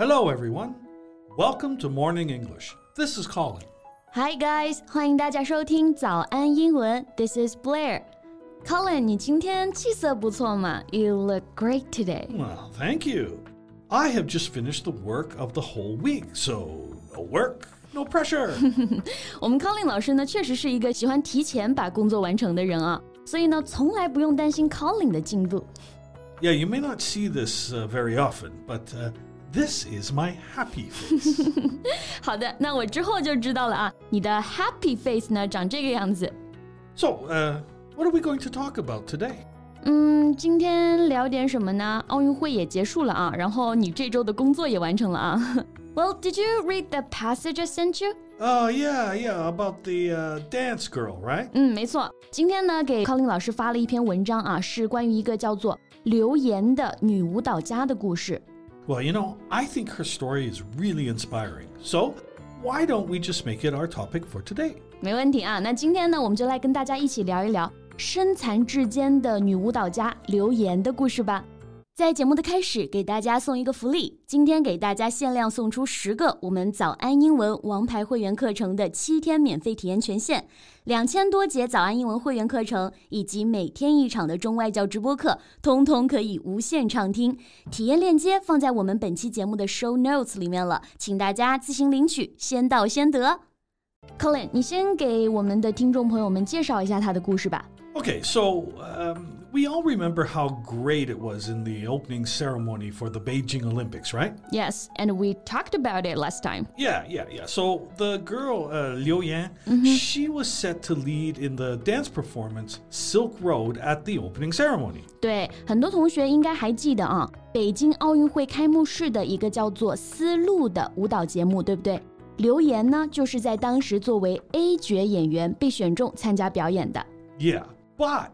Hello, everyone. Welcome to Morning English. This is Colin. Hi guys，欢迎大家收听早安英文。This is Blair。Colin，你今天气色不错嘛？You look great today。 Well, thank you. I have just finished the work of the whole week, so no work, no pressure. 我们 Colin 老师呢，确实是一个喜欢提前把工作完成的人啊，所以呢，从来不用担心 Colin 的进度。 yeah, you may not see this uh, very often, but uh, this is my happy face. 好的，那我之后就知道了啊。你的 happy face 呢，长这个样子。 so, uh, what are we going to talk about today? 嗯，今天聊点什么呢？奥运会也结束了啊，然后你这周的工作也完成了啊。Well, did you read the passage I sent you? Oh, yeah, yeah, about the uh, dance girl, right? 嗯，没错。今天呢，给 Colin 老师发了一篇文章啊，是关于一个叫做刘岩的女舞蹈家的故事。 well, you know, I think her story is really inspiring. So, why don't we just make it our topic for today? 没问题啊，那今天呢，我们就来跟大家一起聊一聊身残志坚的女舞蹈家刘岩的故事吧。在节目的开始，给大家送一个福利，今天给大家限量送出十个我们早安英文王牌会员课程的七天免费体验权限，两千多节早安英文会员课程以及每天一场的中外教直播课，通通可以无限畅听。体验链接放在我们本期节目的 show notes 里面了，请大家自行领取，先到先得。Colin，你先给我们的听众朋友们介绍一下他的故事吧。Okay, so um, we all remember how great it was in the opening ceremony for the Beijing Olympics, right? Yes, and we talked about it last time. Yeah, yeah, yeah. So the girl, uh, Liu Yan, she was set to lead in the dance performance Silk Road at the opening ceremony. 对，很多同学应该还记得啊，北京奥运会开幕式的一个叫做《丝路》的舞蹈节目，对不对？刘岩呢，就是在当时作为 A 角演员被选中参加表演的。 Yeah, but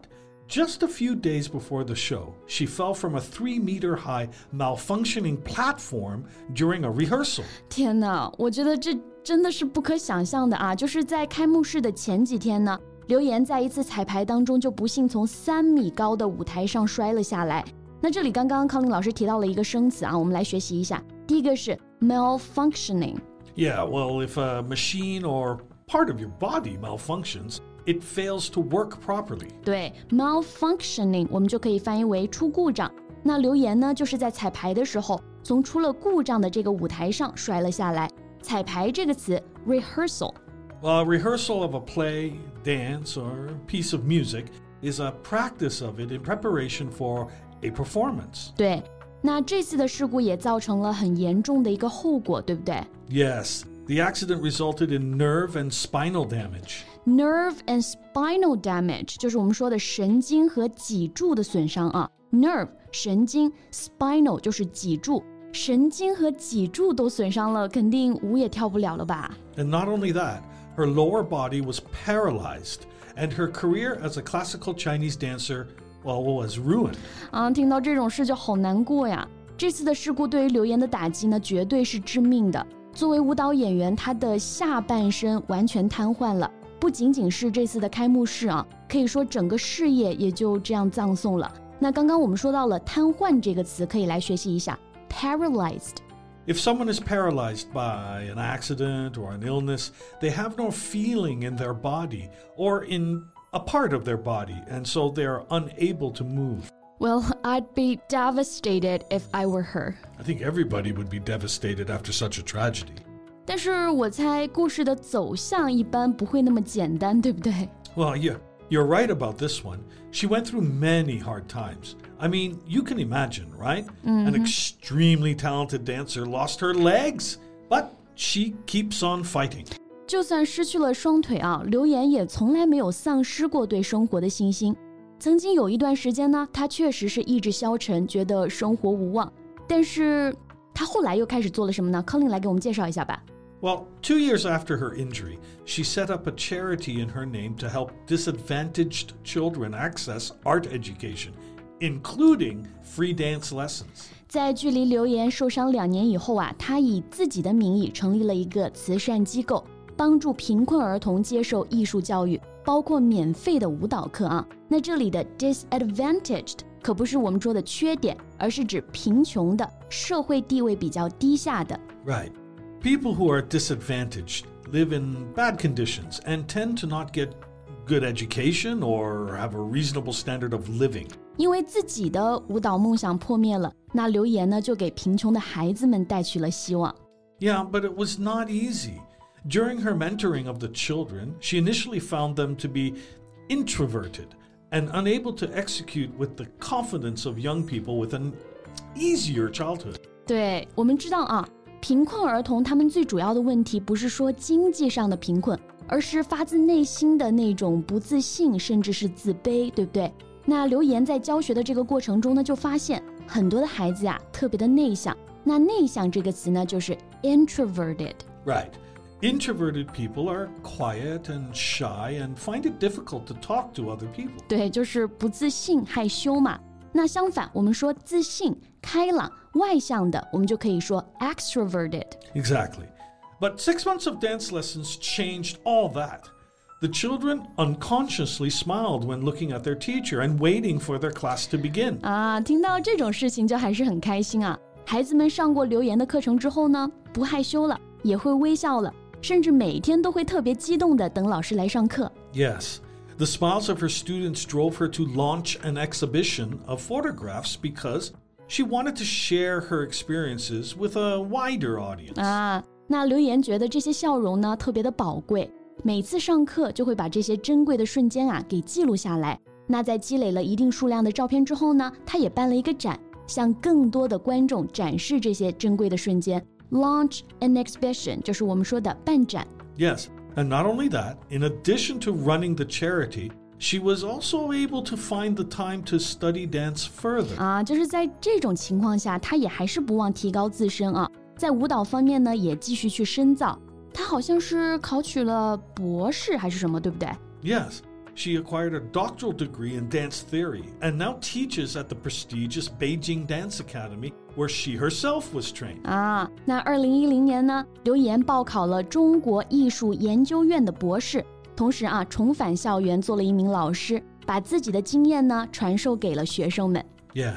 just a few days before the show, she fell from a three meter high malfunctioning platform during a rehearsal. 天哪，我觉得这真的是不可想象的啊！就是在开幕式的前几天呢，刘岩在一次彩排当中就不幸从三米高的舞台上摔了下来。那这里刚刚康林老师提到了一个生词啊，我们来学习一下。第一个是 malfunctioning， Yeah, well, if a machine or part of your body malfunctions, it fails to work properly. 对，malfunctioning 我们就可以翻译为出故障。那刘岩呢，就是在彩排的时候从出了故障的这个舞台上摔了下来。彩排这个词 rehearsal。 A rehearsal of a play, dance, or piece of music is a practice of it in preparation for a performance. 对，那这次的事故也造成了很严重的一个后果，对不对 Yes, the accident resulted in nerve and spinal damage. ？Nerve and spinal damage 就是我们说的神经和脊柱的损伤啊。Nerve 神经，spinal 就是脊柱，神经和脊柱都损伤了，肯定舞也跳不了了吧？ And not only that, her lower body was paralyzed, and her career as a classical Chinese dancer, well, was ruined. 啊，听到这种事就好难过呀。这次的事故对于刘岩的打击呢，绝对是致命的。 作为舞蹈演员，他的下半身完全瘫痪了。不仅仅是这次的开幕式啊，可以说整个事业也就这样葬送了。那刚刚我们说到了瘫痪这个词，可以来学习一下 paralyzed。 If someone is paralyzed by an accident or an illness, they have no feeling in their body or in a part of their body, and so they are unable to move. Well, I'd be devastated if I were her. I think everybody would be devastated after such a tragedy. 但是我猜故事的走向一般不会那么简单，对不对？ Well, yeah, you're right about this one. She went through many hard times. I mean, you can imagine, right? An extremely talented dancer lost her legs, but she keeps on fighting. 就算失去了双腿啊，刘岩也从来没有丧失过对生活的信心。 曾经有一段时间呢，他确实是意志消沉，觉得生活无望。但是他后来又开始做了什么呢？Colin 来给我们介绍一下吧。Well, two years after her injury, she set up a charity in her name to help disadvantaged children access art education, including free dance lessons. 在距离刘岩受伤两年以后啊，她以自己的名义成立了一个慈善机构，帮助贫困儿童接受艺术教育。包括免费的舞蹈课啊。那这里的 disadvantaged 可不是我们说的缺点，而是指贫穷的、社会地位比较低下的。Right. People who are disadvantaged live in bad conditions and tend to not get good education or have a reasonable standard of living. 因为自己的舞蹈梦想破灭了，那刘岩呢就给贫穷的孩子们带去了希望。Yeah, but it was not easy. During her mentoring of the children, she initially found them to be introverted and unable to execute with the confidence of young people with an easier childhood. 对我们知道啊，贫困儿童他们最主要的问题不是说经济上的贫困，而是发自内心的那种不自信，甚至是自卑，对不对？那刘岩在教学的这个过程中呢，就发现很多的孩子呀、特别的内向。那内向这个词呢，就是 introverted。 Right. Introverted people are quiet and shy and find it difficult to talk to other people. 对，就是不自信、害羞嘛。那相反，我们说自信、开朗、外向的，我们就可以说 extroverted. Exactly. But six months of dance lessons changed all that. The children unconsciously smiled when looking at their teacher and waiting for their class to begin. 啊，听到这种事情就还是很开心啊！孩子们上过刘岩的课程之后呢，不害羞了，也会微笑了。甚至每天都会特别激动的等老师来上课。 Yes. The smiles of her students drove her to launch an exhibition of photographs because she wanted to share her experiences with a wider audience. 啊，那刘岩觉得这些笑容呢特别的宝贵，每次上课就会把这些珍贵的瞬间啊给记录下来。那在积累了一定数量的照片之后呢，他也办了一个展，向更多的观众展示这些珍贵的瞬间。 Launch an exhibition 就是我们说的办展。 Yes, and not only that, in addition to running the charity, she was also able to find the time to study dance further. 啊，就是在这种情况下，他也还是不忘提高自身啊，在舞蹈方面呢，也继续去深造。他好像是考取了博士还是什么，对不对？ Yes, she acquired a doctoral degree in dance theory and now teaches at the prestigious Beijing Dance Academy, where she herself was trained. 啊，那二零一零年呢，刘岩报考了中国艺术研究院的博士，同时啊，重返校园做了一名老师，把自己的经验呢传授给了学生们。 Yeah.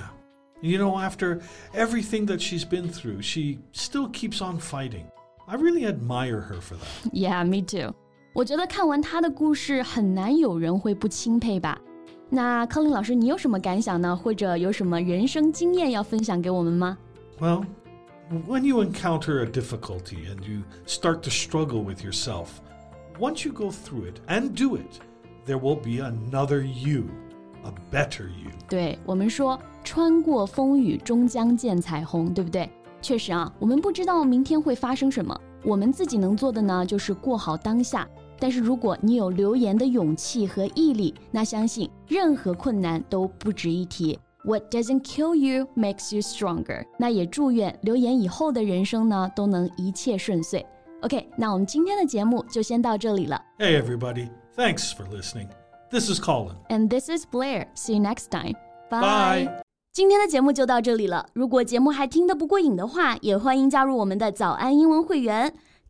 You know, after everything that she's been through, she still keeps on fighting. I really admire her for that. Yeah, me too. 我觉得看完他的故事，很难有人会不钦佩吧。 那康林老师，你有什么感想呢？或者有什么人生经验要分享给我们吗？Well, when you encounter a difficulty and you start to struggle with yourself, once you go through it and do it, there will be another you, a better you. 对我们说，穿过风雨终将见彩虹，对不对？确实啊，我们不知道明天会发生什么，我们自己能做的呢，就是过好当下。但是如果你有刘岩的勇气和毅力，那相信任何困难都不值一提。What doesn't kill you makes you stronger。那也祝愿刘岩以后的人生呢，都能一切顺遂。OK，那我们今天的节目就先到这里了。Hey okay, everybody, thanks for listening. This is Colin. And this is Blair. See you next time. Bye. Bye. 今天的节目就到这里了。如果节目还听得不过瘾的话，也欢迎加入我们的早安英文会员。